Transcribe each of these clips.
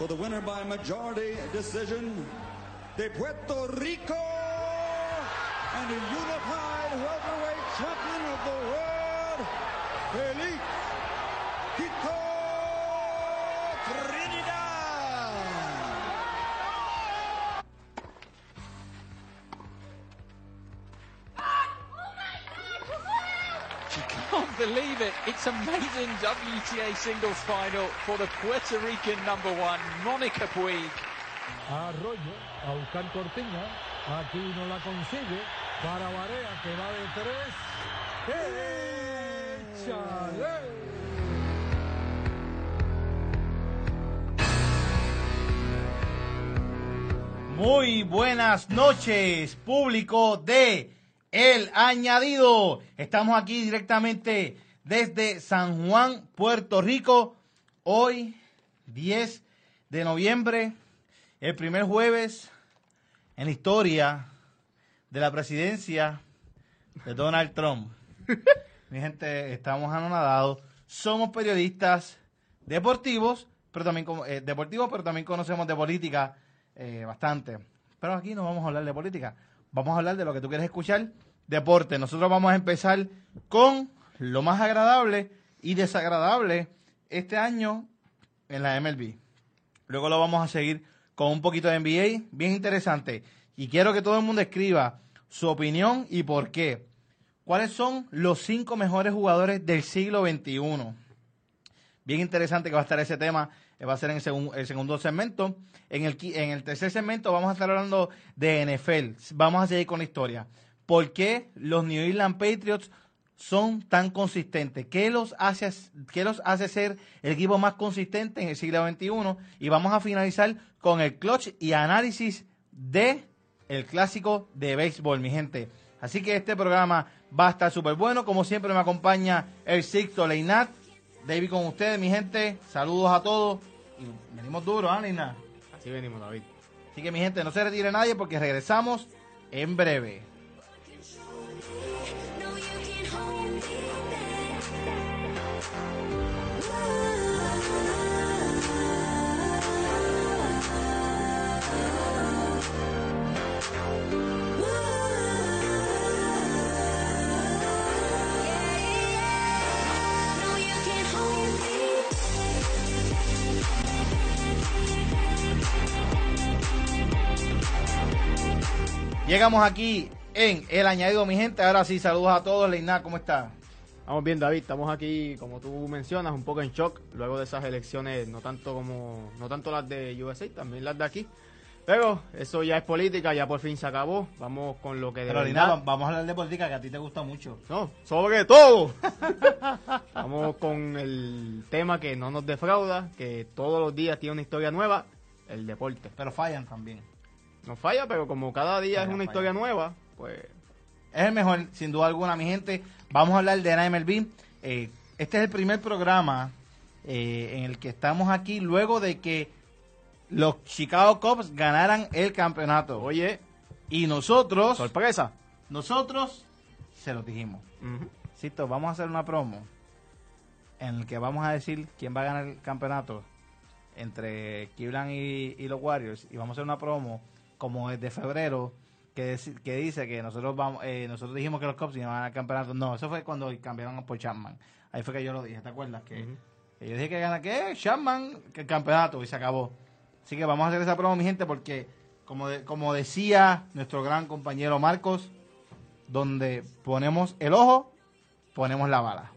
For the winner by majority decision, de Puerto Rico and the unified welterweight champion of the world, Felix believe it. It's amazing WTA singles final for the Puerto Rican number one, Monica Puig. Arroyo a buscar Cortiña. Aquí no la consigue. Para Barea que va de tres. ¡Échale! Muy buenas noches, público de El Añadido. Estamos aquí directamente desde San Juan, Puerto Rico. Hoy, 10 de noviembre, el primer jueves en la historia de la presidencia de Donald Trump. Mi gente, estamos anonadados. Somos periodistas deportivos, pero también eh, deportivos, pero también conocemos de política eh, bastante. Pero aquí no vamos a hablar de política. Vamos a hablar de lo que tú quieres escuchar, deporte. Nosotros vamos a empezar con lo más agradable y desagradable este año en la MLB. Luego lo vamos a seguir con un poquito de NBA, bien interesante. Y quiero que todo el mundo escriba su opinión y por qué. ¿Cuáles son los cinco mejores jugadores del siglo XXI? Bien interesante que va a estar ese tema. Va a ser en el, segun- segundo segmento. En el, qui- en el tercer segmento vamos a estar hablando de NFL. Vamos a seguir con la historia. ¿Por qué los New England Patriots son tan consistentes? ¿Qué los hace, qué los hace ser el equipo más consistente en el siglo XXI? Y vamos a finalizar con el clutch y análisis de el clásico de béisbol, mi gente. Así que este programa va a estar súper bueno. Como siempre me acompaña el Sixto Leinat. David con ustedes, mi gente. Saludos a todos. Y venimos duro, ¿ah, Leinat? Así venimos, David. Así que mi gente, no se retire nadie porque regresamos en breve. Llegamos aquí en El Añadido, mi gente. Ahora sí, saludos a todos. Leinat, ¿cómo está? Vamos bien, David. Estamos aquí, como tú mencionas, un poco en shock luego de esas elecciones, no tanto como, no tanto las de USA, también las de aquí. Pero eso ya es política, ya por fin se acabó. Vamos con lo que de Pero verdad- vamos a hablar de política que a ti te gusta mucho. No, sobre todo. Vamos con el tema que no nos defrauda, que todos los días tiene una historia nueva, el deporte. Pero fallan también. No falla, pero como cada día Falla, es una falla. historia nueva, pues Es el mejor, sin duda alguna, mi gente. Vamos a hablar de la MLB. Eh, este es el primer programa eh, en el que estamos aquí luego de que los Chicago Cubs ganaran el campeonato. oye, Y nosotros, sorpresa. nosotros se los dijimos. Ujú. Cito, vamos a hacer una promo en el que vamos a decir quién va a ganar el campeonato entre Cleveland y, y los Warriors. Y vamos a hacer una promo como desde febrero que, que dice que nosotros vamos, eh, nosotros dijimos que los Cubs iban al campeonato. No, eso fue cuando cambiaron por Chapman. Ahí fue que yo lo dije, ¿te acuerdas? Que, yo dije que gana, ¿qué? Chapman, que el campeonato, y se acabó. Así que vamos a hacer esa prueba, mi gente, porque como, de- como decía nuestro gran compañero Marcos, donde ponemos el ojo, ponemos la bala.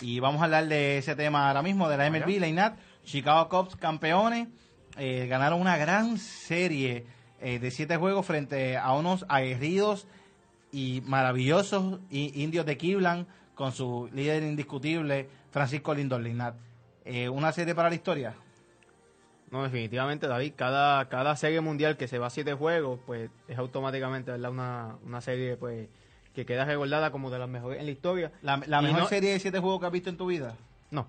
Y vamos a hablar de ese tema ahora mismo, de la MLB, la INAT. Chicago Cubs campeones. Eh, ganaron una gran serie eh, de siete juegos frente a unos aguerridos y maravillosos indios de Cleveland con su líder indiscutible, Francisco Lindor Linat. Eh, una serie para la historia. No, definitivamente, David. Cada, cada serie mundial que se va a siete juegos, pues es automáticamente ¿verdad? Una, una serie pues que queda recordada como de las mejores en la historia. La, la mejor no- serie de siete juegos que has visto en tu vida. No.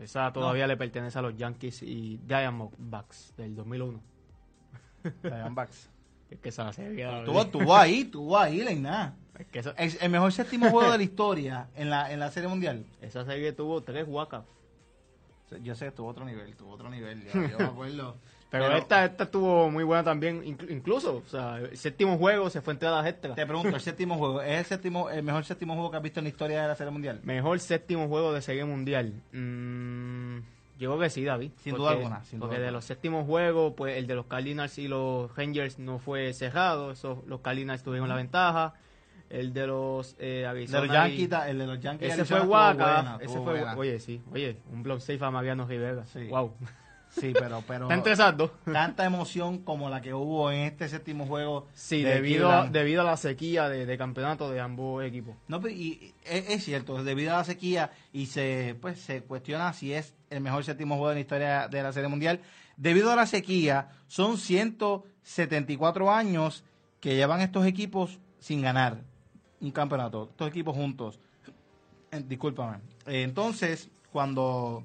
Esa todavía le pertenece a los Yankees y Diamondbacks del 2001. Diamondbacks. Es que esa serie... Estuvo, estuvo ahí, estuvo ahí, Linat. es que esa, El, el mejor séptimo juego de la historia en la, en la serie mundial. esa serie tuvo tres walk Yo sé, tuvo otro nivel, tuvo otro nivel. Yo, yo me acuerdo. Pero, esta, esta estuvo muy buena también, inclu- incluso, o sea, el séptimo juego se fue entre las extras. Te pregunto, el séptimo juego, ¿es el séptimo, el mejor séptimo juego que has visto en la historia de la serie mundial? Mejor séptimo juego de serie mundial. Mm, yo creo que sí, David. Sin Porque- duda alguna, sin duda porque de alguna. los séptimos juegos, pues el de los Cardinals y los Rangers no fue cerrado. Eso, los Cardinals tuvieron la ventaja. El de los eh, De Arizona los Yankees, el de los Yankees. Ese fue Arizona Waka. Ese fue, buena. oye, sí, oye, un block safe a Mariano Rivera. Sí. Wow. Sí, pero, pero Está entre esas dos. tanta emoción como la que hubo en este séptimo juego. Sí, de debido a, debido a la sequía de, de campeonato de ambos equipos. No, pero y- y es, es cierto, debido a la sequía y se pues se cuestiona si es el mejor séptimo juego de la historia de la Serie Mundial. Debido a la sequía, son 174 años que llevan estos equipos sin ganar un campeonato, estos equipos juntos. Eh, discúlpame. Eh, entonces, cuando